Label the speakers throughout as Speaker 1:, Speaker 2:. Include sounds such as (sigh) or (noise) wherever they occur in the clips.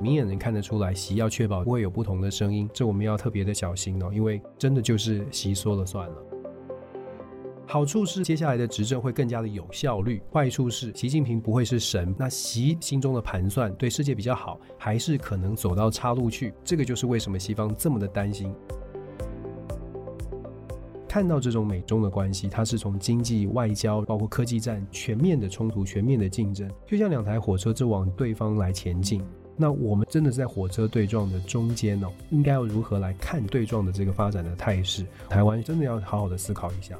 Speaker 1: 明眼人看得出来，习要确保不会有不同的声音，这我们要特别的小心哦，因为真的就是习说了算了。好处是接下来的执政会更加的有效率，坏处是习近平不会是神，那习心中的盘算对世界比较好，还是可能走到岔路去，这个就是为什么西方这么的担心。看到这种美中的关系，它是从经济、外交，包括科技战，全面的冲突、全面的竞争，就像两台火车正往对方来前进。那我们真的是在火车对撞的中间哦，应该要如何来看对撞的这个发展的态势？台湾真的要好好的思考一下。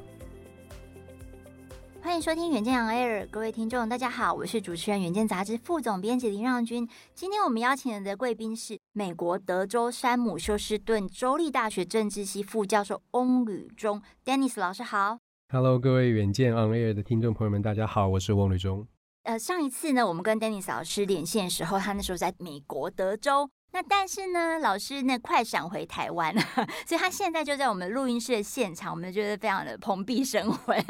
Speaker 2: 欢迎收听远见 On Air，各位听众，大家好，我是主持人远见杂志副总编辑林让君。今天我们邀请的贵宾是美国德州山姆休斯顿州立大学政治系副教授翁履中，Dennis 老师好。
Speaker 1: Hello，各位远见 On Air 的听众朋友们，大家好，我是翁履中。
Speaker 2: 呃，上一次呢，我们跟 Dennis 老师连线的时候，他那时候在美国德州。那但是呢，老师那快闪回台湾，(laughs) 所以他现在就在我们录音室的现场，我们觉得非常的蓬荜生辉，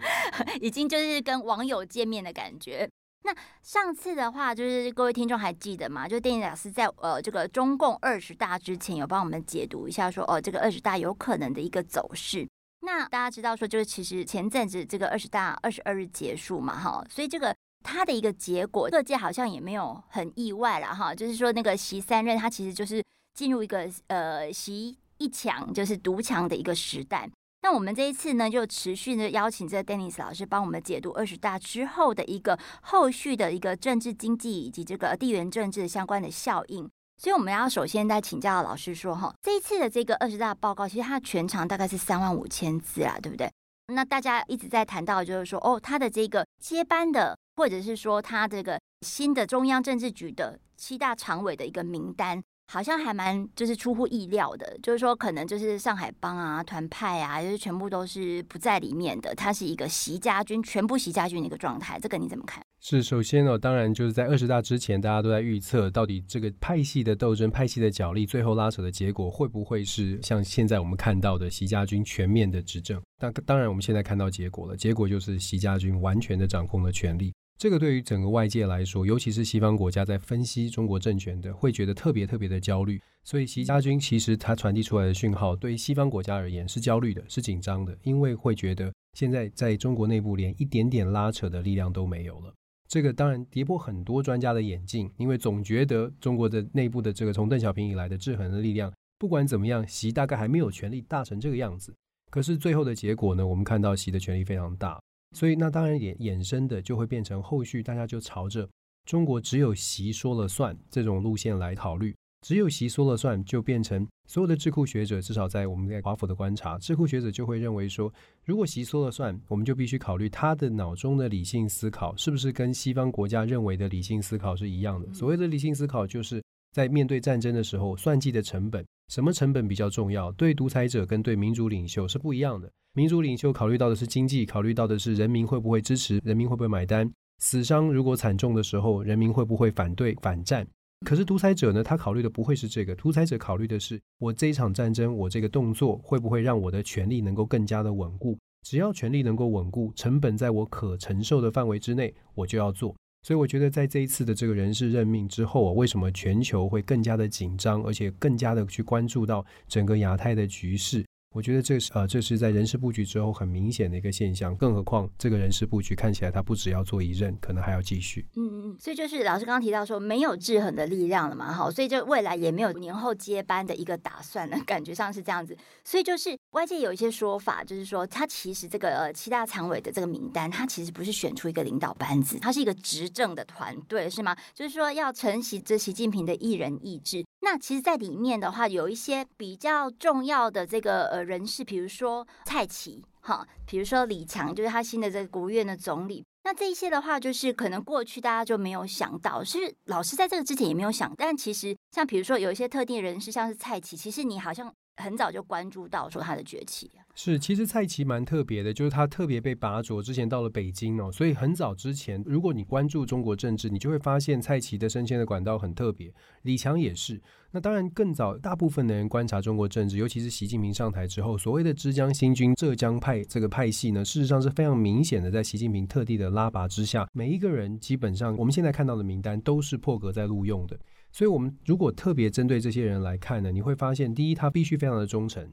Speaker 2: (laughs) 已经就是跟网友见面的感觉。那上次的话，就是各位听众还记得吗？就电影老师在呃这个中共二十大之前，有帮我们解读一下说，哦，这个二十大有可能的一个走势。那大家知道说，就是其实前阵子这个二十大二十二日结束嘛，哈，所以这个。他的一个结果，各界好像也没有很意外了哈，就是说那个习三任，他其实就是进入一个呃习一强就是独强的一个时代。那我们这一次呢，就持续的邀请这个 Dennis 老师帮我们解读二十大之后的一个后续的一个政治经济以及这个地缘政治相关的效应。所以我们要首先再请教老师说哈，这一次的这个二十大报告，其实它全长大概是三万五千字啊，对不对？那大家一直在谈到就是说，哦，他的这个接班的。或者是说，他这个新的中央政治局的七大常委的一个名单，好像还蛮就是出乎意料的，就是说可能就是上海帮啊、团派啊，就是全部都是不在里面的，他是一个习家军，全部习家军的一个状态，这个你怎么看？
Speaker 1: 是，首先呢，当然就是在二十大之前，大家都在预测到底这个派系的斗争、派系的角力，最后拉扯的结果会不会是像现在我们看到的习家军全面的执政？当当然，我们现在看到结果了，结果就是习家军完全的掌控了权力。这个对于整个外界来说，尤其是西方国家在分析中国政权的，会觉得特别特别的焦虑。所以习家军其实他传递出来的讯号，对于西方国家而言是焦虑的，是紧张的，因为会觉得现在在中国内部连一点点拉扯的力量都没有了。这个当然跌破很多专家的眼镜，因为总觉得中国的内部的这个从邓小平以来的制衡的力量，不管怎么样，习大概还没有权力大成这个样子。可是最后的结果呢，我们看到习的权力非常大，所以那当然也衍生的就会变成后续大家就朝着中国只有习说了算这种路线来考虑。只有习说了算，就变成所有的智库学者，至少在我们在华府的观察，智库学者就会认为说，如果习说了算，我们就必须考虑他的脑中的理性思考是不是跟西方国家认为的理性思考是一样的。所谓的理性思考，就是在面对战争的时候，算计的成本，什么成本比较重要？对独裁者跟对民主领袖是不一样的。民主领袖考虑到的是经济，考虑到的是人民会不会支持，人民会不会买单。死伤如果惨重的时候，人民会不会反对反战？可是独裁者呢？他考虑的不会是这个，独裁者考虑的是我这一场战争，我这个动作会不会让我的权力能够更加的稳固？只要权力能够稳固，成本在我可承受的范围之内，我就要做。所以我觉得在这一次的这个人事任命之后啊，为什么全球会更加的紧张，而且更加的去关注到整个亚太的局势？我觉得这是呃，这是在人事布局之后很明显的一个现象。更何况这个人事布局看起来，他不只要做一任，可能还要继续。
Speaker 2: 嗯嗯嗯，所以就是老师刚刚提到说没有制衡的力量了嘛，哈，所以就未来也没有年后接班的一个打算了，(laughs) 感觉上是这样子。所以就是外界有一些说法，就是说他其实这个呃七大常委的这个名单，他其实不是选出一个领导班子，他是一个执政的团队，是吗？就是说要承袭这习近平的一人意志。那其实，在里面的话，有一些比较重要的这个呃人士，比如说蔡奇，哈，比如说李强，就是他新的这个国务院的总理。那这一些的话，就是可能过去大家就没有想到，是老师在这个之前也没有想。但其实，像比如说有一些特定人士，像是蔡奇，其实你好像很早就关注到说他的崛起。
Speaker 1: 是，其实蔡奇蛮特别的，就是他特别被拔擢，之前到了北京哦，所以很早之前，如果你关注中国政治，你就会发现蔡奇的升迁的管道很特别。李强也是，那当然更早，大部分的人观察中国政治，尤其是习近平上台之后，所谓的之江新军、浙江派这个派系呢，事实上是非常明显的，在习近平特地的拉拔之下，每一个人基本上我们现在看到的名单都是破格在录用的。所以，我们如果特别针对这些人来看呢，你会发现，第一，他必须非常的忠诚。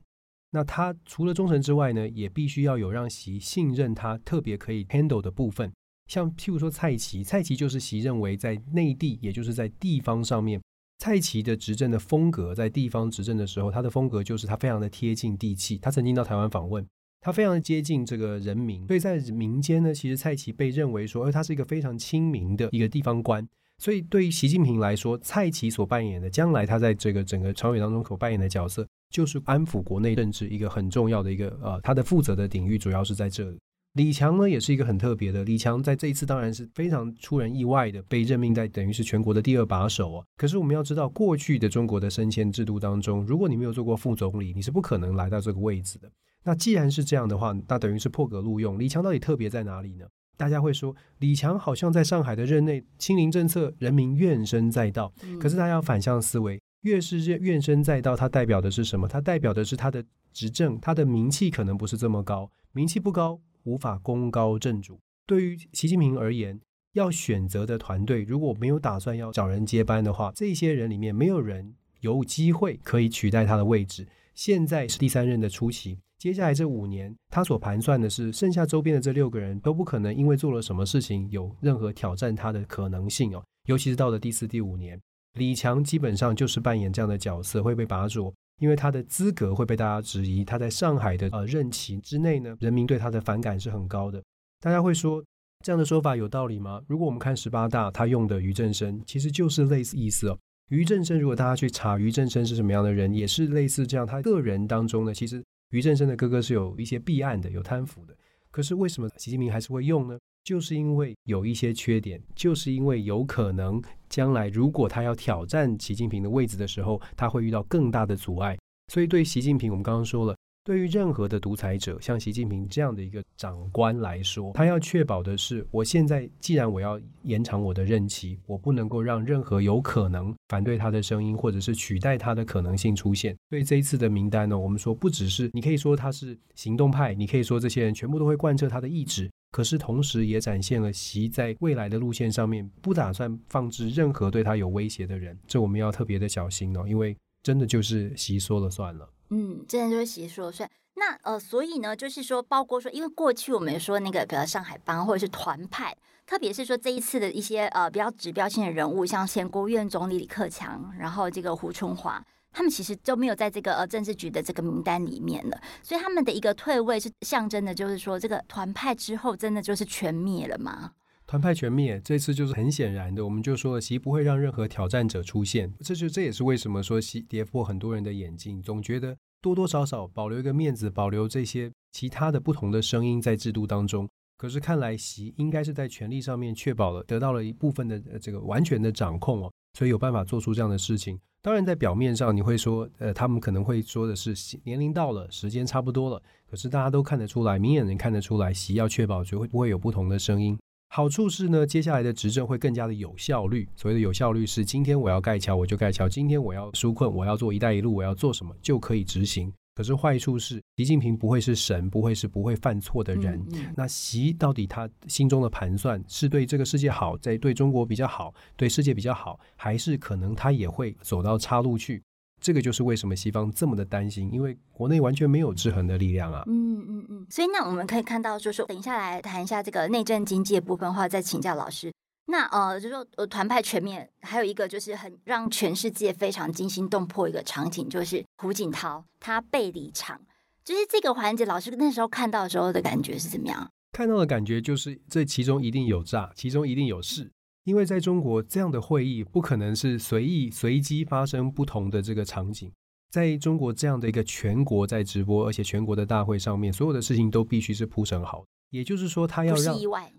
Speaker 1: 那他除了忠诚之外呢，也必须要有让习信任他特别可以 handle 的部分。像譬如说蔡奇，蔡奇就是习认为在内地，也就是在地方上面，蔡奇的执政的风格，在地方执政的时候，他的风格就是他非常的贴近地气。他曾经到台湾访问，他非常的接近这个人民，所以在民间呢，其实蔡奇被认为说，而他是一个非常亲民的一个地方官。所以对于习近平来说，蔡奇所扮演的将来他在这个整个朝野当中所扮演的角色，就是安抚国内政治一个很重要的一个呃，他的负责的领域主要是在这里。李强呢，也是一个很特别的。李强在这一次当然是非常出人意外的被任命在等于是全国的第二把手啊。可是我们要知道，过去的中国的升迁制度当中，如果你没有做过副总理，你是不可能来到这个位置的。那既然是这样的话，那等于是破格录用。李强到底特别在哪里呢？大家会说，李强好像在上海的任内，清零政策，人民怨声载道。可是大家要反向思维，越是怨声载道，它代表的是什么？它代表的是他的执政，他的名气可能不是这么高，名气不高。无法功高震主。对于习近平而言，要选择的团队如果没有打算要找人接班的话，这些人里面没有人有机会可以取代他的位置。现在是第三任的初期，接下来这五年，他所盘算的是，剩下周边的这六个人都不可能因为做了什么事情有任何挑战他的可能性哦。尤其是到了第四、第五年，李强基本上就是扮演这样的角色，会被拔擢。因为他的资格会被大家质疑，他在上海的呃任期之内呢，人民对他的反感是很高的。大家会说这样的说法有道理吗？如果我们看十八大，他用的俞正声其实就是类似意思哦。俞正声如果大家去查俞正声是什么样的人，也是类似这样。他个人当中呢，其实俞正声的哥哥是有一些弊案的，有贪腐的。可是为什么习近平还是会用呢？就是因为有一些缺点，就是因为有可能将来如果他要挑战习近平的位置的时候，他会遇到更大的阻碍。所以对习近平，我们刚刚说了，对于任何的独裁者，像习近平这样的一个长官来说，他要确保的是，我现在既然我要延长我的任期，我不能够让任何有可能反对他的声音，或者是取代他的可能性出现。所以这一次的名单呢，我们说不只是你可以说他是行动派，你可以说这些人全部都会贯彻他的意志。可是，同时也展现了习在未来的路线上面不打算放置任何对他有威胁的人，这我们要特别的小心哦，因为真的就是习说了算了。
Speaker 2: 嗯，真的就是习说了算。那呃，所以呢，就是说，包括说，因为过去我们说那个，比如上海帮或者是团派，特别是说这一次的一些呃比较指标性的人物，像前国务院总理李克强，然后这个胡春华。他们其实都没有在这个呃政治局的这个名单里面了，所以他们的一个退位是象征的，就是说这个团派之后真的就是全灭了吗？
Speaker 1: 团派全灭，这次就是很显然的，我们就说，习不会让任何挑战者出现，这就这也是为什么说习跌破很多人的眼镜，总觉得多多少少保留一个面子，保留这些其他的不同的声音在制度当中。可是看来习应该是在权力上面确保了得到了一部分的这个完全的掌控哦，所以有办法做出这样的事情。当然，在表面上你会说，呃，他们可能会说的是年龄到了，时间差不多了。可是大家都看得出来，明眼人看得出来，习要确保绝会不会有不同的声音。好处是呢，接下来的执政会更加的有效率。所谓的有效率是，今天我要盖桥，我就盖桥；今天我要纾困，我要做“一带一路”，我要做什么就可以执行。可是坏处是，习近平不会是神，不会是不会犯错的人。嗯嗯、那习到底他心中的盘算是对这个世界好，在对中国比较好，对世界比较好，还是可能他也会走到岔路去？这个就是为什么西方这么的担心，因为国内完全没有制衡的力量啊。嗯
Speaker 2: 嗯嗯。所以那我们可以看到，就是，等一下来谈一下这个内政经济的部分的话，再请教老师。那呃，就是说呃，团派全面，还有一个就是很让全世界非常惊心动魄一个场景，就是胡锦涛他被离场，就是这个环节，老师那时候看到的时候的感觉是怎么样？
Speaker 1: 看到的感觉就是这其中一定有诈，其中一定有事，因为在中国这样的会议不可能是随意随机发生不同的这个场景，在中国这样的一个全国在直播，而且全国的大会上面，所有的事情都必须是铺陈好，也就是说他要让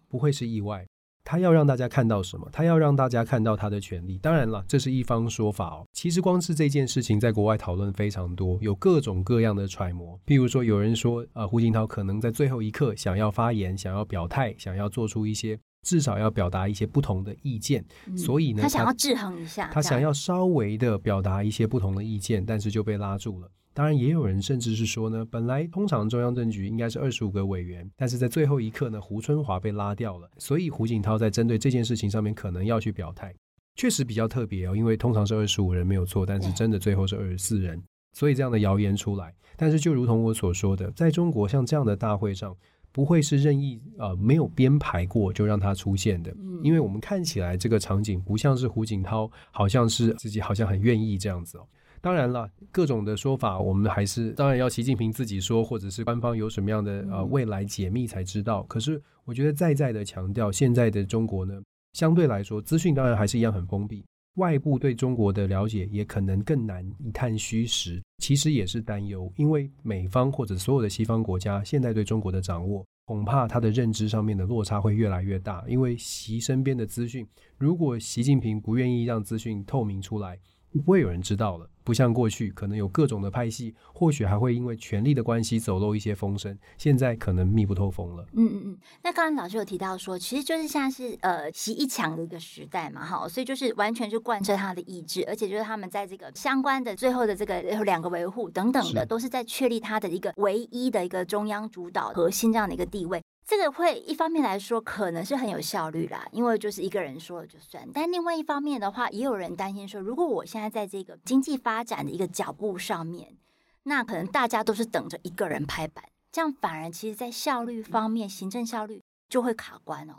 Speaker 2: 不
Speaker 1: 会是意外。他要让大家看到什么？他要让大家看到他的权利。当然了，这是一方说法哦。其实光是这件事情，在国外讨论非常多，有各种各样的揣摩。譬如说，有人说，呃，胡锦涛可能在最后一刻想要发言，想要表态，想要做出一些，至少要表达一些不同的意见。嗯，所以呢，
Speaker 2: 他想要制衡一下，
Speaker 1: 他想要稍微的表达一些不同的意见，但是就被拉住了。当然，也有人甚至是说呢，本来通常中央政局应该是二十五个委员，但是在最后一刻呢，胡春华被拉掉了，所以胡锦涛在针对这件事情上面可能要去表态。确实比较特别哦，因为通常是二十五人没有错，但是真的最后是二十四人，所以这样的谣言出来。但是就如同我所说的，在中国像这样的大会上，不会是任意呃没有编排过就让它出现的，因为我们看起来这个场景不像是胡锦涛，好像是自己好像很愿意这样子哦。当然了，各种的说法我们还是当然要习近平自己说，或者是官方有什么样的呃未来解密才知道。可是我觉得再再的强调，现在的中国呢，相对来说资讯当然还是一样很封闭。外部对中国的了解也可能更难一探虚实，其实也是担忧，因为美方或者所有的西方国家现在对中国的掌握，恐怕他的认知上面的落差会越来越大。因为习身边的资讯，如果习近平不愿意让资讯透明出来，不会有人知道了，不像过去可能有各种的派系，或许还会因为权力的关系走漏一些风声。现在可能密不透风了。
Speaker 2: 嗯嗯嗯。那刚刚老师有提到说，其实就是现在是呃习一强的一个时代嘛，哈，所以就是完全就贯彻他的意志，而且就是他们在这个相关的最后的这个两个维护等等的，都是在确立他的一个唯一的一个中央主导核心这样的一个地位。这个会一方面来说可能是很有效率啦，因为就是一个人说了就算。但另外一方面的话，也有人担心说，如果我现在在这个经济发展的一个脚步上面，那可能大家都是等着一个人拍板，这样反而其实在效率方面，行政效率就会卡关哦。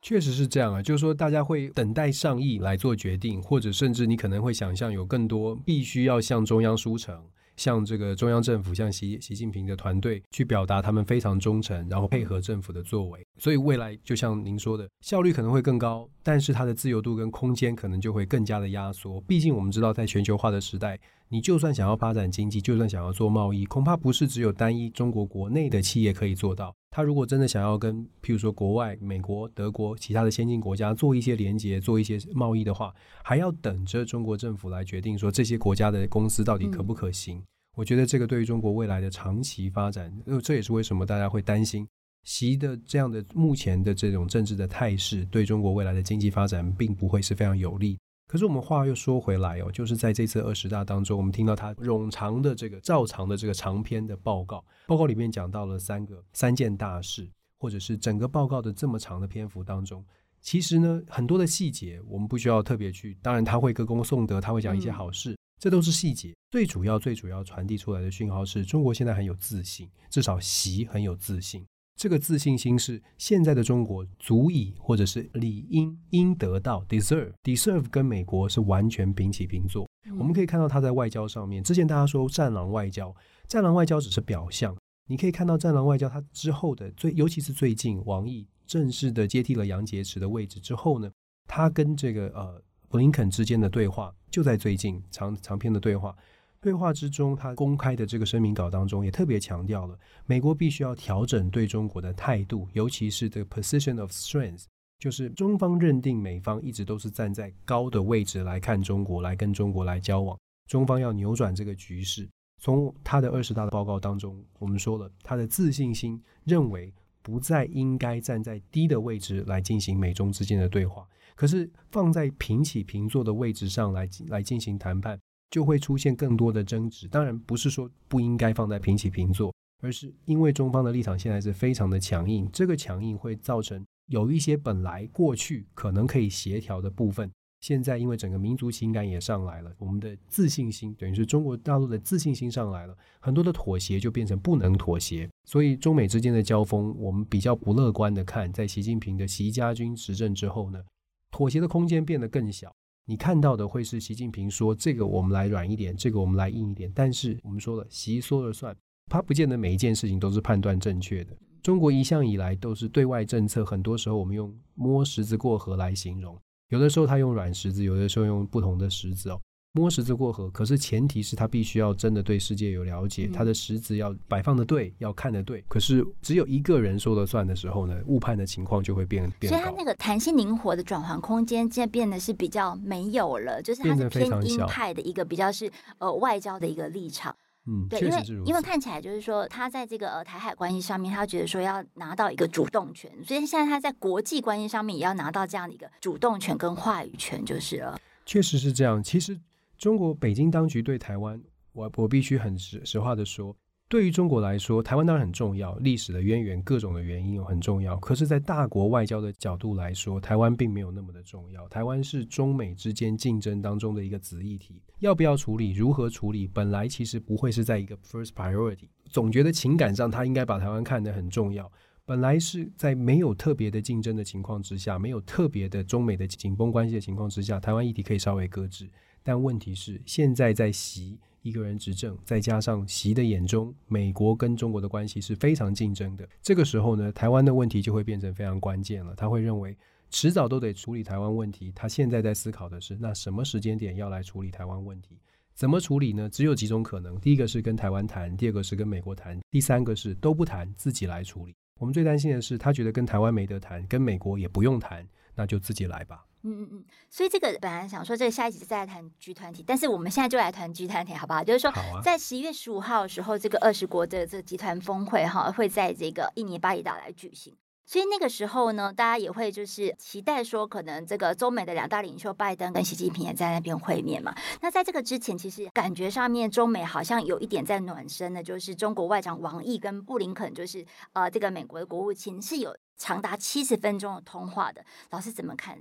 Speaker 1: 确实是这样啊，就是说大家会等待上议来做决定，或者甚至你可能会想象有更多必须要向中央书呈。向这个中央政府，向习习近平的团队去表达他们非常忠诚，然后配合政府的作为，所以未来就像您说的，效率可能会更高，但是它的自由度跟空间可能就会更加的压缩。毕竟我们知道，在全球化的时代，你就算想要发展经济，就算想要做贸易，恐怕不是只有单一中国国内的企业可以做到。他如果真的想要跟，譬如说国外、美国、德国其他的先进国家做一些连接、做一些贸易的话，还要等着中国政府来决定说这些国家的公司到底可不可行。嗯、我觉得这个对于中国未来的长期发展，呃，这也是为什么大家会担心习的这样的目前的这种政治的态势，对中国未来的经济发展并不会是非常有利。可是我们话又说回来哦，就是在这次二十大当中，我们听到他冗长的这个照常的这个长篇的报告，报告里面讲到了三个三件大事，或者是整个报告的这么长的篇幅当中，其实呢很多的细节我们不需要特别去，当然他会歌功颂德，他会讲一些好事，这都是细节。最主要最主要传递出来的讯号是中国现在很有自信，至少习很有自信。这个自信心是现在的中国足以，或者是理应应得到 deserve deserve 跟美国是完全平起平坐。嗯。我们可以看到他在外交上面，之前大家说战狼外交，战狼外交只是表象。你可以看到战狼外交，他之后的最，尤其是最近王毅正式的接替了杨洁篪的位置之后呢，他跟这个呃布林肯之间的对话，就在最近长长篇的对话。对话之中，他公开的这个声明稿当中也特别强调了，美国必须要调整对中国的态度，尤其是这个 position of strength，就是中方认定美方一直都是站在高的位置来看中国，来跟中国来交往，中方要扭转这个局势。从他的二十大的报告当中，我们说了他的自信心，认为不再应该站在低的位置来进行美中之间的对话，可是放在平起平坐的位置上来来进行谈判。就会出现更多的争执。当然不是说不应该放在平起平坐，而是因为中方的立场现在是非常的强硬，这个强硬会造成有一些本来过去可能可以协调的部分，现在因为整个民族情感也上来了，我们的自信心等于是中国大陆的自信心上来了，很多的妥协就变成不能妥协。所以中美之间的交锋，我们比较不乐观的看，在习近平的习家军执政之后呢，妥协的空间变得更小。你看到的会是习近平说这个我们来软一点，这个我们来硬一点。但是我们说了，习说了算，他不见得每一件事情都是判断正确的。中国一向以来都是对外政策，很多时候我们用摸石子过河来形容，有的时候他用软石子，有的时候用不同的石子哦。摸石子过河，可是前提是他必须要真的对世界有了解，他的石子要摆放的对，要看的对。可是只有一个人说了算的时候呢，误判的情况就会变变。
Speaker 2: 所以他那个弹性灵活的转换空间，现在变得是比较没有了，就是它是偏鹰派的一个比较是呃外交的一个立场。
Speaker 1: 嗯，
Speaker 2: 对，因为因为看起来就是说他在这个呃台海关系上面，他觉得说要拿到一个主动权，所以现在他在国际关系上面也要拿到这样的一个主动权跟话语权就是了。
Speaker 1: 确实是这样，其实。中国北京当局对台湾，我我必须很实实话的说，对于中国来说，台湾当然很重要，历史的渊源、各种的原因很重要。可是，在大国外交的角度来说，台湾并没有那么的重要。台湾是中美之间竞争当中的一个子议题，要不要处理、如何处理，本来其实不会是在一个 first priority。总觉得情感上，他应该把台湾看得很重要。本来是在没有特别的竞争的情况之下，没有特别的中美的紧绷关系的情况之下，台湾议题可以稍微搁置。但问题是，现在在习。一个人执政，再加上习的眼中，美国跟中国的关系是非常竞争的。这个时候呢，台湾的问题就会变成非常关键了。他会认为迟早都得处理台湾问题。他现在在思考的是，那什么时间点要来处理台湾问题？怎么处理呢？只有几种可能：第一个是跟台湾谈，第二个是跟美国谈，第三个是都不谈，自己来处理。我们最担心的是，他觉得跟台湾没得谈，跟美国也不用谈，那就自己来吧。
Speaker 2: 嗯嗯嗯，所以这个本来想说这个下一集再来谈 G 团体，但是我们现在就来谈 G 团体好不好？就是说，在十一月十五号的时候，这个二十国的这个集团峰会哈，会在这个印尼巴厘岛来举行。所以那个时候呢，大家也会就是期待说，可能这个中美的两大领袖拜登跟习近平也在那边会面嘛。那在这个之前，其实感觉上面中美好像有一点在暖身的，就是中国外长王毅跟布林肯，就是呃这个美国的国务卿是有长达七十分钟的通话的。老师怎么看？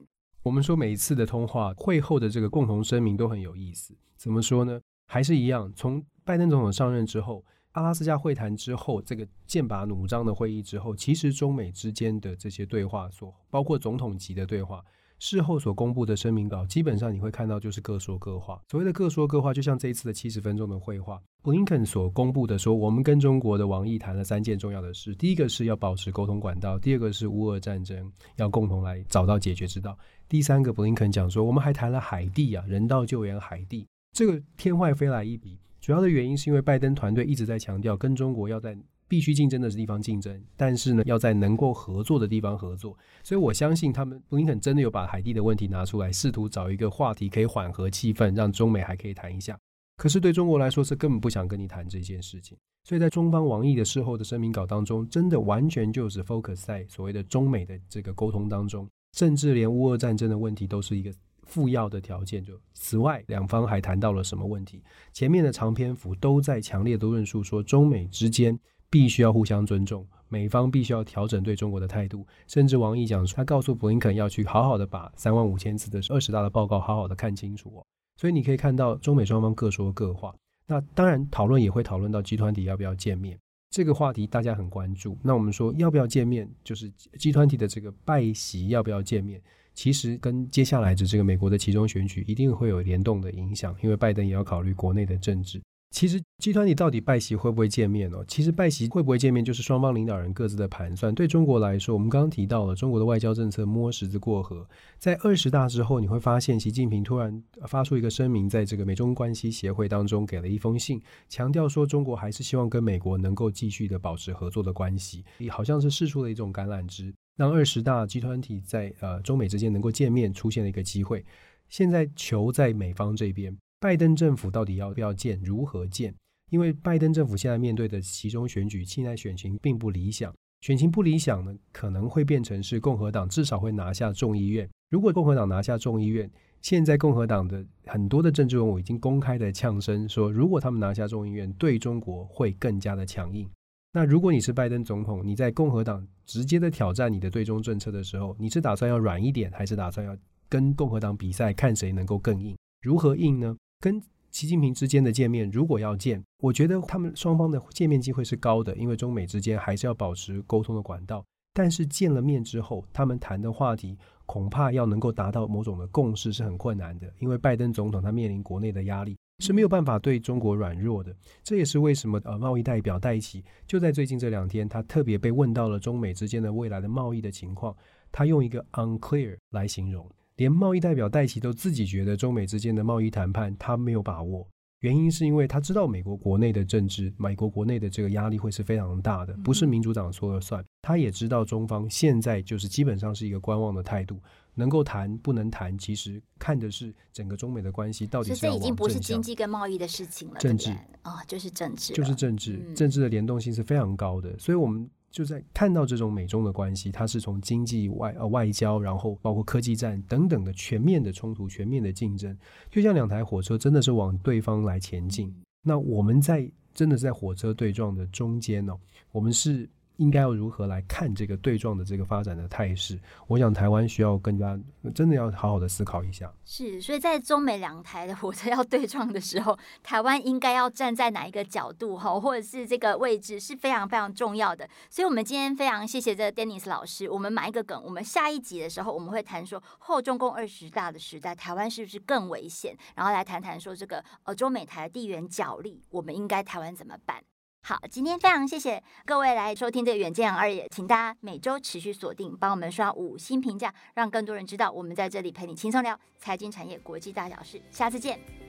Speaker 1: 我们说每一次的通话会后的这个共同声明都很有意思，怎么说呢？还是一样，从拜登总统上任之后，阿拉斯加会谈之后，这个剑拔弩张的会议之后，其实中美之间的这些对话所，包括总统级的对话。事后所公布的声明稿，基本上你会看到就是各说各话。所谓的各说各话，就像这一次的七十分钟的会话，布林肯所公布的说，我们跟中国的王毅谈了三件重要的事：第一个是要保持沟通管道；第二个是乌俄战争要共同来找到解决之道；第三个，布林肯讲说，我们还谈了海地啊，人道救援海地。这个天外飞来一笔，主要的原因是因为拜登团队一直在强调，跟中国要在。必须竞争的地方竞争，但是呢，要在能够合作的地方合作。所以我相信他们布林肯真的有把海地的问题拿出来，试图找一个话题可以缓和气氛，让中美还可以谈一下。可是对中国来说，是根本不想跟你谈这件事情。所以在中方王毅的事后的声明稿当中，真的完全就是 focus 在所谓的中美的这个沟通当中，甚至连乌俄战争的问题都是一个附要的条件。就此外，两方还谈到了什么问题？前面的长篇幅都在强烈的论述说中美之间。必须要互相尊重，美方必须要调整对中国的态度。甚至王毅讲，他告诉布林肯要去好好的把三万五千字的二十大的报告好好的看清楚哦。所以你可以看到中美双方各说各话。那当然讨论也会讨论到集团体要不要见面这个话题，大家很关注。那我们说要不要见面，就是集团体的这个拜习要不要见面，其实跟接下来的这个美国的其中选举一定会有联动的影响，因为拜登也要考虑国内的政治。其实集团体到底拜习会不会见面哦？其实拜习会不会见面，就是双方领导人各自的盘算。对中国来说，我们刚刚提到了中国的外交政策摸石子过河。在二十大之后，你会发现习近平突然发出一个声明，在这个美中关系协会当中给了一封信，强调说中国还是希望跟美国能够继续的保持合作的关系，也好像是试出了一种橄榄枝，让二十大集团体在呃中美之间能够见面，出现了一个机会。现在球在美方这边。拜登政府到底要不要建？如何建？因为拜登政府现在面对的其中选举，现在选情并不理想。选情不理想呢，可能会变成是共和党至少会拿下众议院。如果共和党拿下众议院，现在共和党的很多的政治人物已经公开的呛声说，如果他们拿下众议院，对中国会更加的强硬。那如果你是拜登总统，你在共和党直接的挑战你的对中政策的时候，你是打算要软一点，还是打算要跟共和党比赛，看谁能够更硬？如何硬呢？跟习近平之间的见面，如果要见，我觉得他们双方的见面机会是高的，因为中美之间还是要保持沟通的管道。但是见了面之后，他们谈的话题恐怕要能够达到某种的共识是很困难的，因为拜登总统他面临国内的压力是没有办法对中国软弱的。这也是为什么呃，贸易代表戴琪就在最近这两天，他特别被问到了中美之间的未来的贸易的情况，他用一个 unclear 来形容。连贸易代表戴琪都自己觉得中美之间的贸易谈判他没有把握，原因是因为他知道美国国内的政治，美国国内的这个压力会是非常大的，不是民主党说了算。他也知道中方现在就是基本上是一个观望的态度，能够谈不能谈，其实看的是整个中美的关系到底是。这已经不是经济跟贸易的事情了，政治啊，就是政治，就是政治，政治的联动性是非常高的，所以我们。就在看到这种美中的关系，它是从经济外呃外交，然后包括科技战等等的全面的冲突、全面的竞争，就像两台火车真的是往对方来前进。那我们在真的在火车对撞的中间呢，我们是。应该要如何来看这个对撞的这个发展的态势？我想台湾需要更加真的要好好的思考一下。
Speaker 2: 是，所以在中美两台的 (laughs) 火车要对撞的时候，台湾应该要站在哪一个角度哈，或者是这个位置是非常非常重要的。所以，我们今天非常谢谢这个 Dennis 老师。我们埋一个梗，我们下一集的时候我们会谈说后中共二十大的时代，台湾是不是更危险？然后来谈谈说这个呃中美台的地缘角力，我们应该台湾怎么办？好，今天非常谢谢各位来收听这个远见二爷，请大家每周持续锁定，帮我们刷五星评价，让更多人知道我们在这里陪你轻松聊财经产业国际大小事。下次见。